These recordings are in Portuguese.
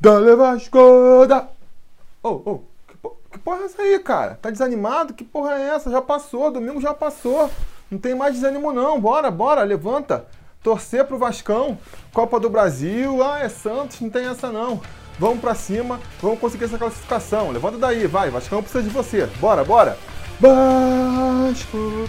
Dale Vasco, da... Oh, oh, que, po- que porra é essa aí, cara? Tá desanimado? Que porra é essa? Já passou, domingo já passou. Não tem mais desânimo não, bora, bora, levanta. Torcer pro Vascão, Copa do Brasil, ah, é Santos, não tem essa não. Vamos pra cima, vamos conseguir essa classificação. Levanta daí, vai, Vascão precisa de você. Bora, bora. Vasco.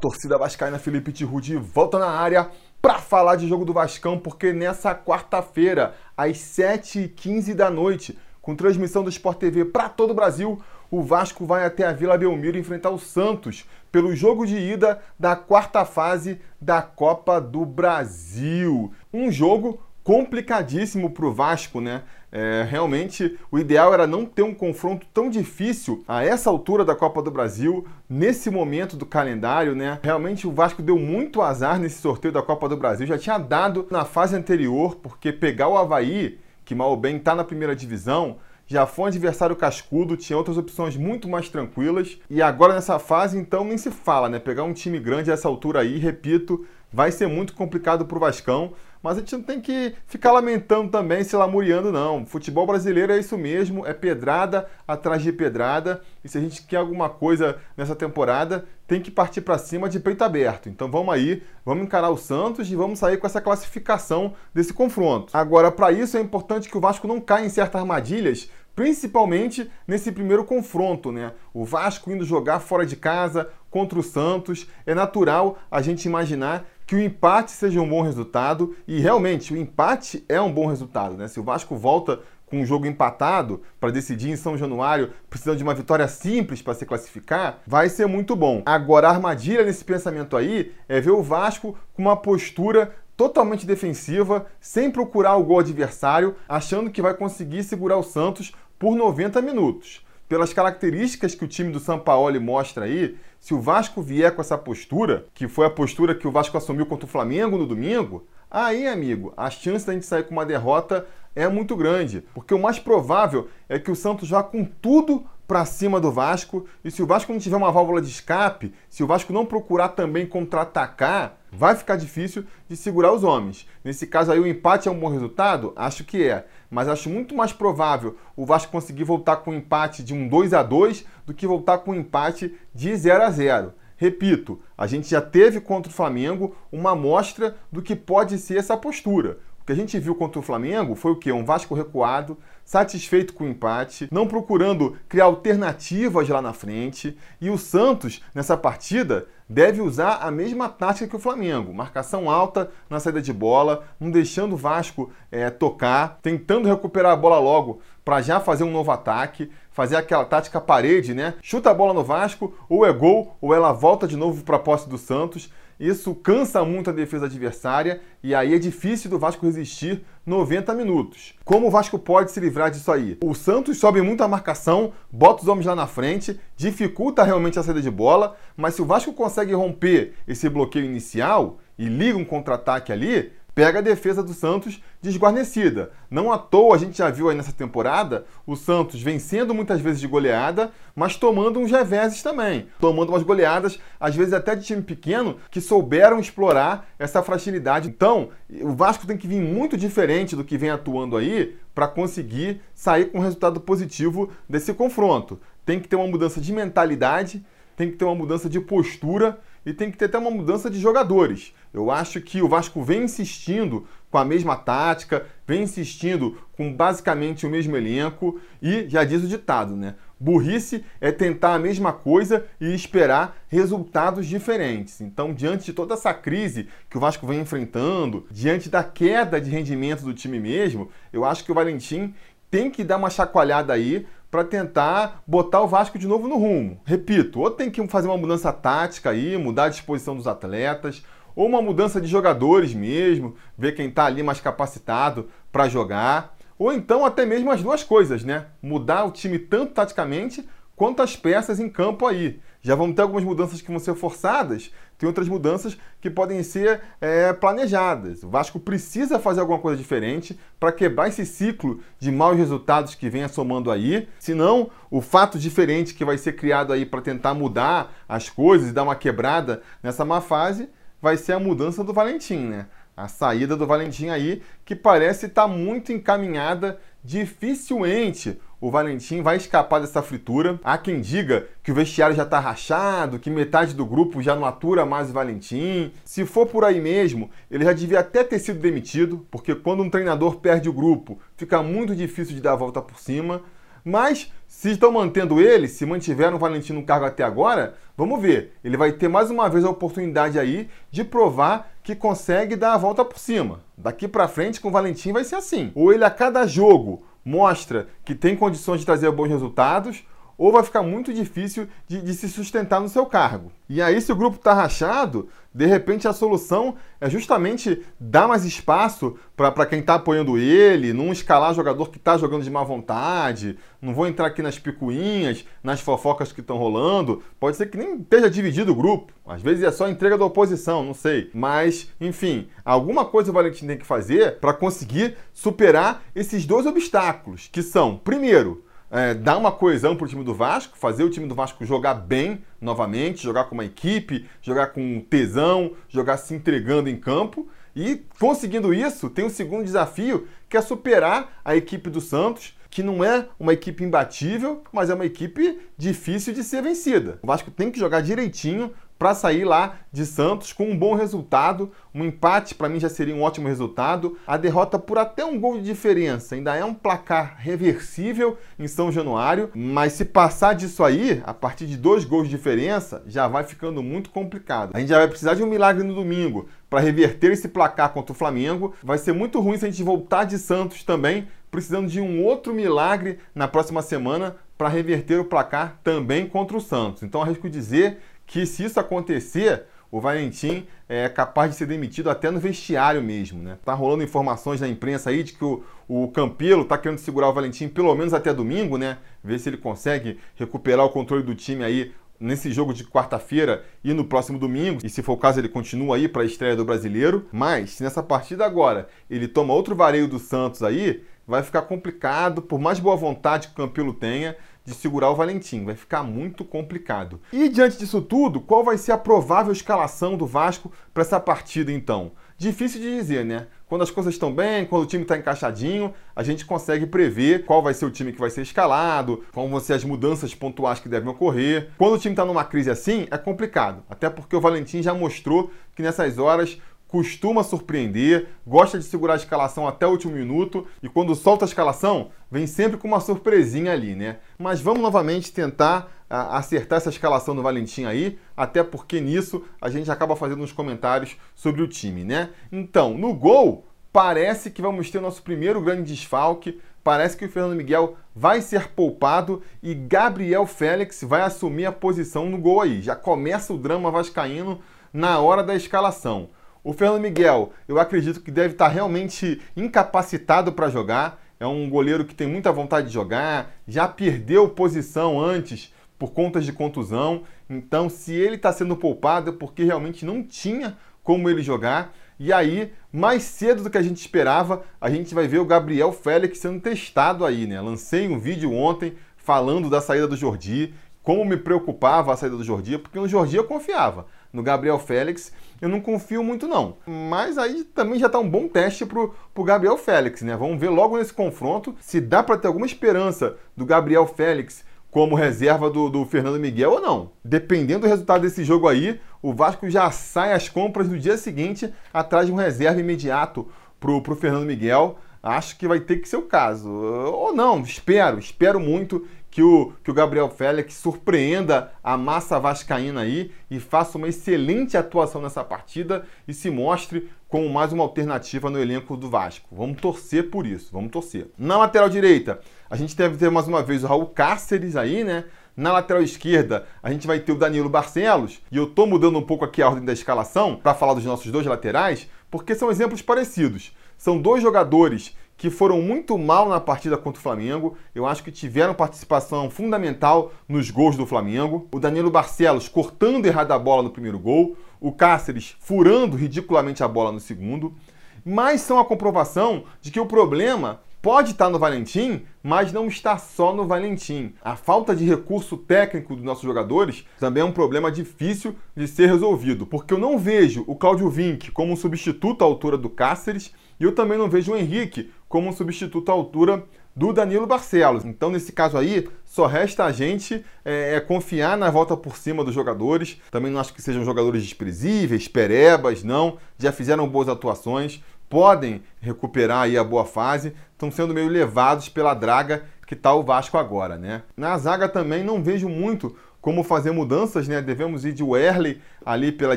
Torcida vascaína, Felipe Tirudi volta na área para falar de jogo do Vascão, porque nessa quarta-feira, às 7h15 da noite, com transmissão do Sport TV para todo o Brasil, o Vasco vai até a Vila Belmiro enfrentar o Santos pelo jogo de ida da quarta fase da Copa do Brasil. Um jogo complicadíssimo para o Vasco, né? É, realmente, o ideal era não ter um confronto tão difícil a essa altura da Copa do Brasil, nesse momento do calendário, né? Realmente o Vasco deu muito azar nesse sorteio da Copa do Brasil. Já tinha dado na fase anterior, porque pegar o Havaí, que mal ou bem está na primeira divisão, já foi um adversário cascudo, tinha outras opções muito mais tranquilas. E agora nessa fase, então, nem se fala, né? Pegar um time grande a essa altura aí, repito, vai ser muito complicado para o Vascão. Mas a gente não tem que ficar lamentando também, se lamuriando, não. Futebol brasileiro é isso mesmo, é pedrada atrás de pedrada. E se a gente quer alguma coisa nessa temporada, tem que partir para cima de peito aberto. Então vamos aí, vamos encarar o Santos e vamos sair com essa classificação desse confronto. Agora, para isso é importante que o Vasco não caia em certas armadilhas, principalmente nesse primeiro confronto, né? O Vasco indo jogar fora de casa contra o Santos, é natural a gente imaginar que o empate seja um bom resultado e realmente o empate é um bom resultado, né? Se o Vasco volta com um jogo empatado para decidir em São Januário, precisando de uma vitória simples para se classificar, vai ser muito bom. Agora, a armadilha nesse pensamento aí é ver o Vasco com uma postura totalmente defensiva, sem procurar o gol adversário, achando que vai conseguir segurar o Santos por 90 minutos. Pelas características que o time do Sampaoli mostra aí, se o Vasco vier com essa postura, que foi a postura que o Vasco assumiu contra o Flamengo no domingo, aí, amigo, a chance da gente sair com uma derrota é muito grande, porque o mais provável é que o Santos vá com tudo para cima do Vasco, e se o Vasco não tiver uma válvula de escape, se o Vasco não procurar também contra-atacar, vai ficar difícil de segurar os homens. Nesse caso aí o empate é um bom resultado? Acho que é, mas acho muito mais provável o Vasco conseguir voltar com um empate de um 2 a 2 do que voltar com um empate de 0 a 0. Repito, a gente já teve contra o Flamengo uma amostra do que pode ser essa postura. Que a gente viu contra o Flamengo foi o quê? Um Vasco recuado, satisfeito com o empate, não procurando criar alternativas lá na frente. E o Santos, nessa partida, deve usar a mesma tática que o Flamengo: marcação alta na saída de bola, não deixando o Vasco é, tocar, tentando recuperar a bola logo para já fazer um novo ataque, fazer aquela tática parede, né? Chuta a bola no Vasco, ou é gol, ou ela volta de novo para a posse do Santos. Isso cansa muito a defesa adversária e aí é difícil do Vasco resistir 90 minutos. Como o Vasco pode se livrar disso aí? O Santos sobe muito a marcação, bota os homens lá na frente, dificulta realmente a saída de bola, mas se o Vasco consegue romper esse bloqueio inicial e liga um contra-ataque ali, pega a defesa do Santos desguarnecida. Não à toa a gente já viu aí nessa temporada o Santos vencendo muitas vezes de goleada, mas tomando uns reveses também. Tomando umas goleadas, às vezes até de time pequeno, que souberam explorar essa fragilidade. Então, o Vasco tem que vir muito diferente do que vem atuando aí para conseguir sair com um resultado positivo desse confronto. Tem que ter uma mudança de mentalidade, tem que ter uma mudança de postura e tem que ter até uma mudança de jogadores. Eu acho que o Vasco vem insistindo com a mesma tática, vem insistindo com basicamente o mesmo elenco e já diz o ditado, né? Burrice é tentar a mesma coisa e esperar resultados diferentes. Então, diante de toda essa crise que o Vasco vem enfrentando, diante da queda de rendimento do time mesmo, eu acho que o Valentim tem que dar uma chacoalhada aí para tentar botar o Vasco de novo no rumo. Repito, ou tem que fazer uma mudança tática aí, mudar a disposição dos atletas, ou uma mudança de jogadores mesmo, ver quem está ali mais capacitado para jogar, ou então até mesmo as duas coisas, né? Mudar o time tanto taticamente quanto as peças em campo aí. já vamos ter algumas mudanças que vão ser forçadas, tem outras mudanças que podem ser é, planejadas. O Vasco precisa fazer alguma coisa diferente para quebrar esse ciclo de maus resultados que vem somando aí. Senão, o fato diferente que vai ser criado aí para tentar mudar as coisas e dar uma quebrada nessa má fase vai ser a mudança do Valentim, né? A saída do Valentim aí, que parece estar tá muito encaminhada, dificilmente o Valentim vai escapar dessa fritura. Há quem diga que o vestiário já está rachado, que metade do grupo já não atura mais o Valentim. Se for por aí mesmo, ele já devia até ter sido demitido, porque quando um treinador perde o grupo, fica muito difícil de dar a volta por cima. Mas se estão mantendo ele, se mantiveram o Valentim no cargo até agora, vamos ver. Ele vai ter mais uma vez a oportunidade aí de provar que consegue dar a volta por cima. Daqui para frente com o Valentim vai ser assim. Ou ele a cada jogo mostra que tem condições de trazer bons resultados, ou vai ficar muito difícil de, de se sustentar no seu cargo. E aí, se o grupo está rachado, de repente a solução é justamente dar mais espaço para quem está apoiando ele, não escalar jogador que está jogando de má vontade, não vou entrar aqui nas picuinhas, nas fofocas que estão rolando. Pode ser que nem esteja dividido o grupo. Às vezes é só entrega da oposição, não sei. Mas, enfim, alguma coisa o Valentim tem que fazer para conseguir superar esses dois obstáculos, que são, primeiro, é, dar uma coesão para o time do Vasco, fazer o time do Vasco jogar bem novamente, jogar com uma equipe, jogar com tesão, jogar se entregando em campo. E conseguindo isso, tem um segundo desafio que é superar a equipe do Santos, que não é uma equipe imbatível, mas é uma equipe difícil de ser vencida. O Vasco tem que jogar direitinho para sair lá de Santos com um bom resultado. Um empate para mim já seria um ótimo resultado. A derrota por até um gol de diferença ainda é um placar reversível em São Januário, mas se passar disso aí, a partir de dois gols de diferença, já vai ficando muito complicado. A gente já vai precisar de um milagre no domingo para reverter esse placar contra o Flamengo. Vai ser muito ruim se a gente voltar de Santos também, precisando de um outro milagre na próxima semana para reverter o placar também contra o Santos. Então arrisco dizer que se isso acontecer, o Valentim é capaz de ser demitido até no vestiário mesmo, né? Tá rolando informações na imprensa aí de que o, o Campelo tá querendo segurar o Valentim pelo menos até domingo, né? Ver se ele consegue recuperar o controle do time aí nesse jogo de quarta-feira e no próximo domingo, e se for o caso ele continua aí para a estreia do Brasileiro, mas se nessa partida agora ele toma outro vareio do Santos aí, vai ficar complicado, por mais boa vontade que o Campelo tenha, de segurar o Valentim. Vai ficar muito complicado. E diante disso tudo, qual vai ser a provável escalação do Vasco para essa partida então? Difícil de dizer, né? Quando as coisas estão bem, quando o time está encaixadinho, a gente consegue prever qual vai ser o time que vai ser escalado, quais vão ser as mudanças pontuais que devem ocorrer. Quando o time está numa crise assim, é complicado. Até porque o Valentim já mostrou que nessas horas costuma surpreender, gosta de segurar a escalação até o último minuto e quando solta a escalação, vem sempre com uma surpresinha ali, né? Mas vamos novamente tentar a, acertar essa escalação do Valentim aí, até porque nisso a gente acaba fazendo uns comentários sobre o time, né? Então, no gol, parece que vamos ter o nosso primeiro grande desfalque. Parece que o Fernando Miguel vai ser poupado e Gabriel Félix vai assumir a posição no gol aí. Já começa o drama vascaíno na hora da escalação. O Fernando Miguel, eu acredito que deve estar realmente incapacitado para jogar. É um goleiro que tem muita vontade de jogar, já perdeu posição antes por conta de contusão. Então, se ele está sendo poupado é porque realmente não tinha como ele jogar. E aí, mais cedo do que a gente esperava, a gente vai ver o Gabriel Félix sendo testado aí, né? Lancei um vídeo ontem falando da saída do Jordi, como me preocupava a saída do Jordi, porque no Jordi eu confiava. No Gabriel Félix eu não confio muito não. Mas aí também já está um bom teste pro, pro Gabriel Félix, né? Vamos ver logo nesse confronto se dá para ter alguma esperança do Gabriel Félix como reserva do, do, Fernando Miguel ou não. Dependendo do resultado desse jogo aí, o Vasco já sai às compras no dia seguinte atrás de um reserva imediato pro, pro Fernando Miguel. Acho que vai ter que ser o caso. Ou não, espero, espero muito que o, que o Gabriel Félix surpreenda a massa vascaína aí e faça uma excelente atuação nessa partida e se mostre como mais uma alternativa no elenco do Vasco. Vamos torcer por isso, vamos torcer. Na lateral direita, a gente deve ter mais uma vez o Raul Cáceres aí, né? Na lateral esquerda, a gente vai ter o Danilo Barcelos, e eu tô mudando um pouco aqui a ordem da escalação para falar dos nossos dois laterais, porque são exemplos parecidos. São dois jogadores que foram muito mal na partida contra o Flamengo. Eu acho que tiveram participação fundamental nos gols do Flamengo. O Danilo Barcelos cortando errado a bola no primeiro gol. O Cáceres furando ridiculamente a bola no segundo. Mas são a comprovação de que o problema pode estar no Valentim, mas não está só no Valentim. A falta de recurso técnico dos nossos jogadores também é um problema difícil de ser resolvido, porque eu não vejo o Cláudio Vinck como um substituto à altura do Cáceres e eu também não vejo o Henrique como um substituto à altura do Danilo Barcelos. Então, nesse caso aí, só resta a gente é, é, confiar na volta por cima dos jogadores. Também não acho que sejam jogadores desprezíveis, perebas, não. Já fizeram boas atuações podem recuperar aí a boa fase, estão sendo meio levados pela draga que está o Vasco agora, né? Na zaga também não vejo muito como fazer mudanças, né? Devemos ir de Werley ali pela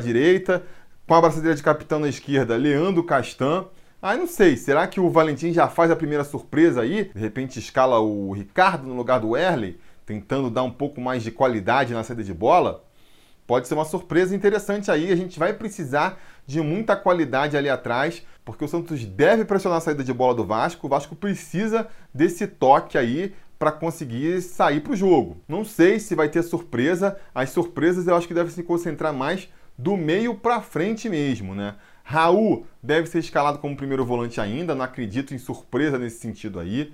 direita, com a braçadeira de capitão na esquerda, Leandro Castan. Aí não sei, será que o Valentim já faz a primeira surpresa aí? De repente escala o Ricardo no lugar do Werley, tentando dar um pouco mais de qualidade na saída de bola? Pode ser uma surpresa interessante aí, a gente vai precisar de muita qualidade ali atrás porque o Santos deve pressionar a saída de bola do Vasco. O Vasco precisa desse toque aí para conseguir sair para o jogo. Não sei se vai ter surpresa. As surpresas eu acho que devem se concentrar mais do meio para frente mesmo, né? Raul deve ser escalado como primeiro volante ainda, não acredito em surpresa nesse sentido aí.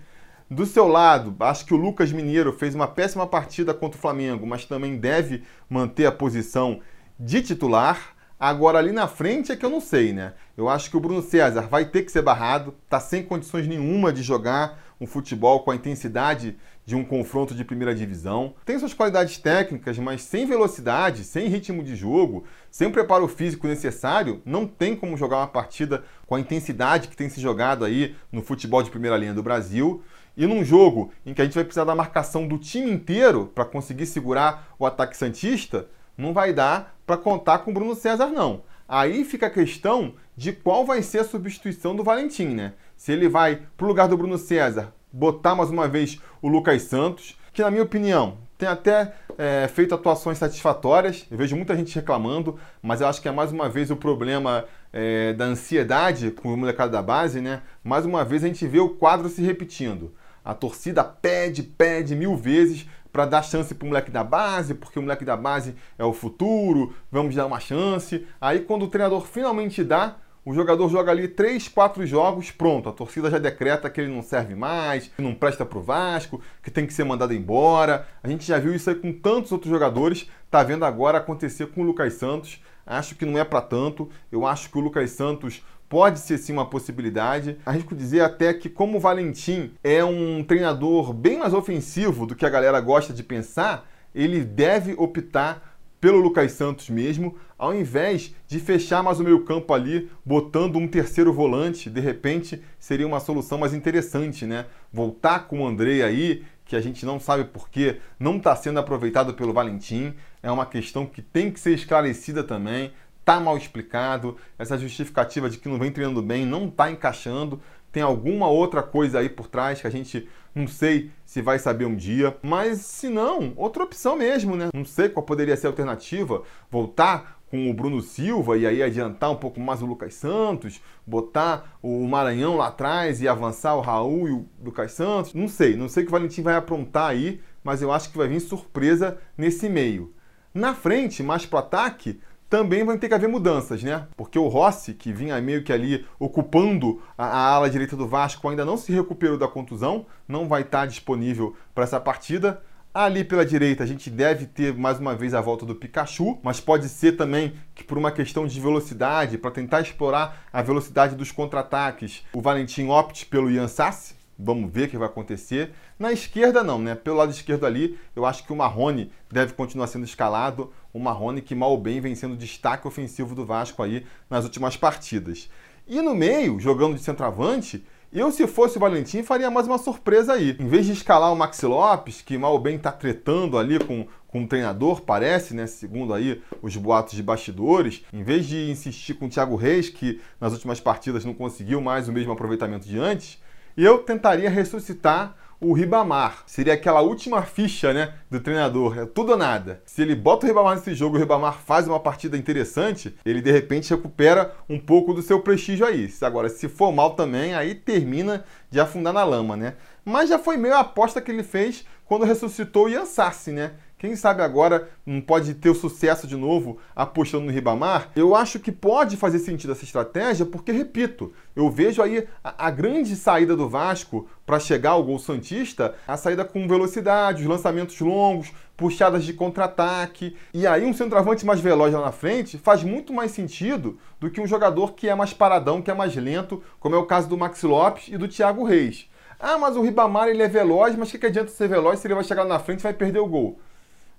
Do seu lado, acho que o Lucas Mineiro fez uma péssima partida contra o Flamengo, mas também deve manter a posição de titular. Agora, ali na frente é que eu não sei, né? Eu acho que o Bruno César vai ter que ser barrado, tá sem condições nenhuma de jogar um futebol com a intensidade de um confronto de primeira divisão. Tem suas qualidades técnicas, mas sem velocidade, sem ritmo de jogo, sem preparo físico necessário, não tem como jogar uma partida com a intensidade que tem se jogado aí no futebol de primeira linha do Brasil. E num jogo em que a gente vai precisar da marcação do time inteiro para conseguir segurar o ataque santista, não vai dar para contar com o Bruno César, não. Aí fica a questão de qual vai ser a substituição do Valentim, né? Se ele vai para o lugar do Bruno César botar mais uma vez o Lucas Santos, que na minha opinião tem até é, feito atuações satisfatórias. Eu vejo muita gente reclamando, mas eu acho que é mais uma vez o problema é, da ansiedade com o molecado da base, né? Mais uma vez a gente vê o quadro se repetindo. A torcida pede, pede mil vezes para dar chance para o moleque da base, porque o moleque da base é o futuro, vamos dar uma chance. Aí quando o treinador finalmente dá, o jogador joga ali 3, 4 jogos, pronto, a torcida já decreta que ele não serve mais, que não presta para o Vasco, que tem que ser mandado embora. A gente já viu isso aí com tantos outros jogadores, tá vendo agora acontecer com o Lucas Santos. Acho que não é para tanto. Eu acho que o Lucas Santos pode ser sim uma possibilidade. Arrisco dizer até que, como o Valentim é um treinador bem mais ofensivo do que a galera gosta de pensar, ele deve optar pelo Lucas Santos mesmo, ao invés de fechar mais o meio campo ali, botando um terceiro volante, de repente seria uma solução mais interessante, né? Voltar com o André aí, que a gente não sabe por que não está sendo aproveitado pelo Valentim, é uma questão que tem que ser esclarecida também está mal explicado, essa justificativa de que não vem treinando bem não está encaixando, tem alguma outra coisa aí por trás que a gente não sei se vai saber um dia, mas se não, outra opção mesmo, né? Não sei qual poderia ser a alternativa, voltar com o Bruno Silva e aí adiantar um pouco mais o Lucas Santos, botar o Maranhão lá atrás e avançar o Raul e o Lucas Santos. Não sei, não sei o que o Valentim vai aprontar aí, mas eu acho que vai vir surpresa nesse meio. Na frente, mais para ataque, também vai ter que haver mudanças, né? Porque o Rossi, que vinha meio que ali ocupando a, a ala direita do Vasco, ainda não se recuperou da contusão, não vai estar disponível para essa partida. Ali pela direita a gente deve ter mais uma vez a volta do Pikachu, mas pode ser também que por uma questão de velocidade, para tentar explorar a velocidade dos contra-ataques, o Valentim opte pelo Ian Sassi, Vamos ver o que vai acontecer. Na esquerda, não, né? Pelo lado esquerdo ali, eu acho que o Marrone deve continuar sendo escalado. O Marrone que mal ou bem vem sendo destaque ofensivo do Vasco aí nas últimas partidas. E no meio, jogando de centroavante, eu, se fosse o Valentim, faria mais uma surpresa aí. Em vez de escalar o Maxi Lopes, que mal ou bem está tretando ali com, com o treinador, parece, né? Segundo aí os boatos de bastidores, em vez de insistir com o Thiago Reis, que nas últimas partidas não conseguiu mais o mesmo aproveitamento de antes, eu tentaria ressuscitar o Ribamar. Seria aquela última ficha, né, do treinador, é tudo ou nada. Se ele bota o Ribamar nesse jogo, o Ribamar faz uma partida interessante, ele de repente recupera um pouco do seu prestígio aí. Agora, se for mal também, aí termina de afundar na lama, né? Mas já foi meio a aposta que ele fez quando ressuscitou o Ian Sassi, né? Quem sabe agora não pode ter o sucesso de novo apostando no Ribamar? Eu acho que pode fazer sentido essa estratégia, porque, repito, eu vejo aí a, grande saída do Vasco para chegar ao gol Santista, a saída com velocidade, os lançamentos longos, puxadas de contra-ataque. E aí um centroavante mais veloz lá na frente faz muito mais sentido do que um jogador que é mais paradão, que é mais lento, como é o caso do Max Lopes e do Thiago Reis. Ah, mas o Ribamar ele é veloz, mas o que, que adianta ser veloz se ele vai chegar na frente e vai perder o gol?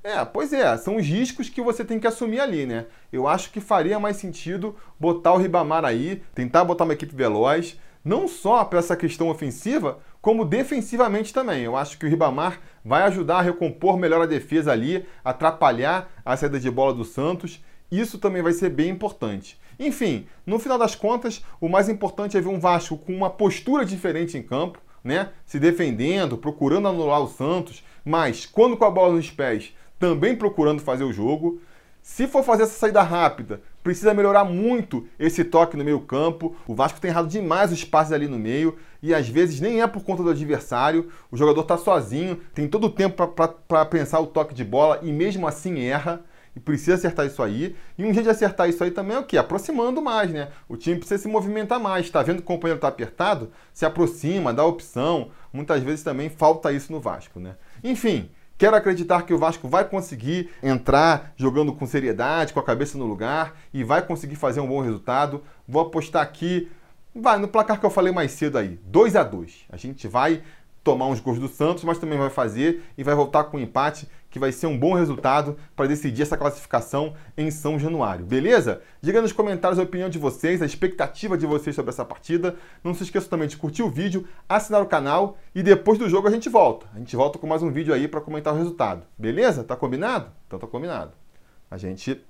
É, pois é, são os riscos que você tem que assumir ali, né? Eu acho que faria mais sentido botar o Ribamar aí, tentar botar uma equipe veloz, não só para essa questão ofensiva, como defensivamente também. Eu acho que o Ribamar vai ajudar a recompor melhor a defesa ali, atrapalhar a saída de bola do Santos. Isso também vai ser bem importante. Enfim, no final das contas, o mais importante é ver um Vasco com uma postura diferente em campo, né? Se defendendo, procurando anular o Santos, mas quando com a bola nos pés, também procurando fazer o jogo. Se for fazer essa saída rápida, precisa melhorar muito esse toque no meio campo. O Vasco tem errado demais os passes ali no meio e às vezes nem é por conta do adversário. O jogador está sozinho, tem todo o tempo para pensar o toque de bola e mesmo assim erra. E precisa acertar isso aí. E um jeito de acertar isso aí também é o quê? Aproximando mais, né? O time precisa se movimentar mais. Está vendo que o companheiro está apertado? Se aproxima, dá opção. Muitas vezes também falta isso no Vasco, né? Enfim, Quero acreditar que o Vasco vai conseguir entrar jogando com seriedade, com a cabeça no lugar e vai conseguir fazer um bom resultado. Vou apostar aqui, vai no placar que eu falei mais cedo aí, 2 a 2. A gente vai tomar uns gols do Santos, mas também vai fazer e vai voltar com um empate que vai ser um bom resultado para decidir essa classificação em São Januário. Beleza? Diga nos comentários a opinião de vocês, a expectativa de vocês sobre essa partida. Não se esqueça também de curtir o vídeo, assinar o canal e depois do jogo a gente volta. A gente volta com mais um vídeo aí para comentar o resultado. Beleza? Tá combinado? Então tá combinado. A gente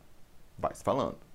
vai se falando.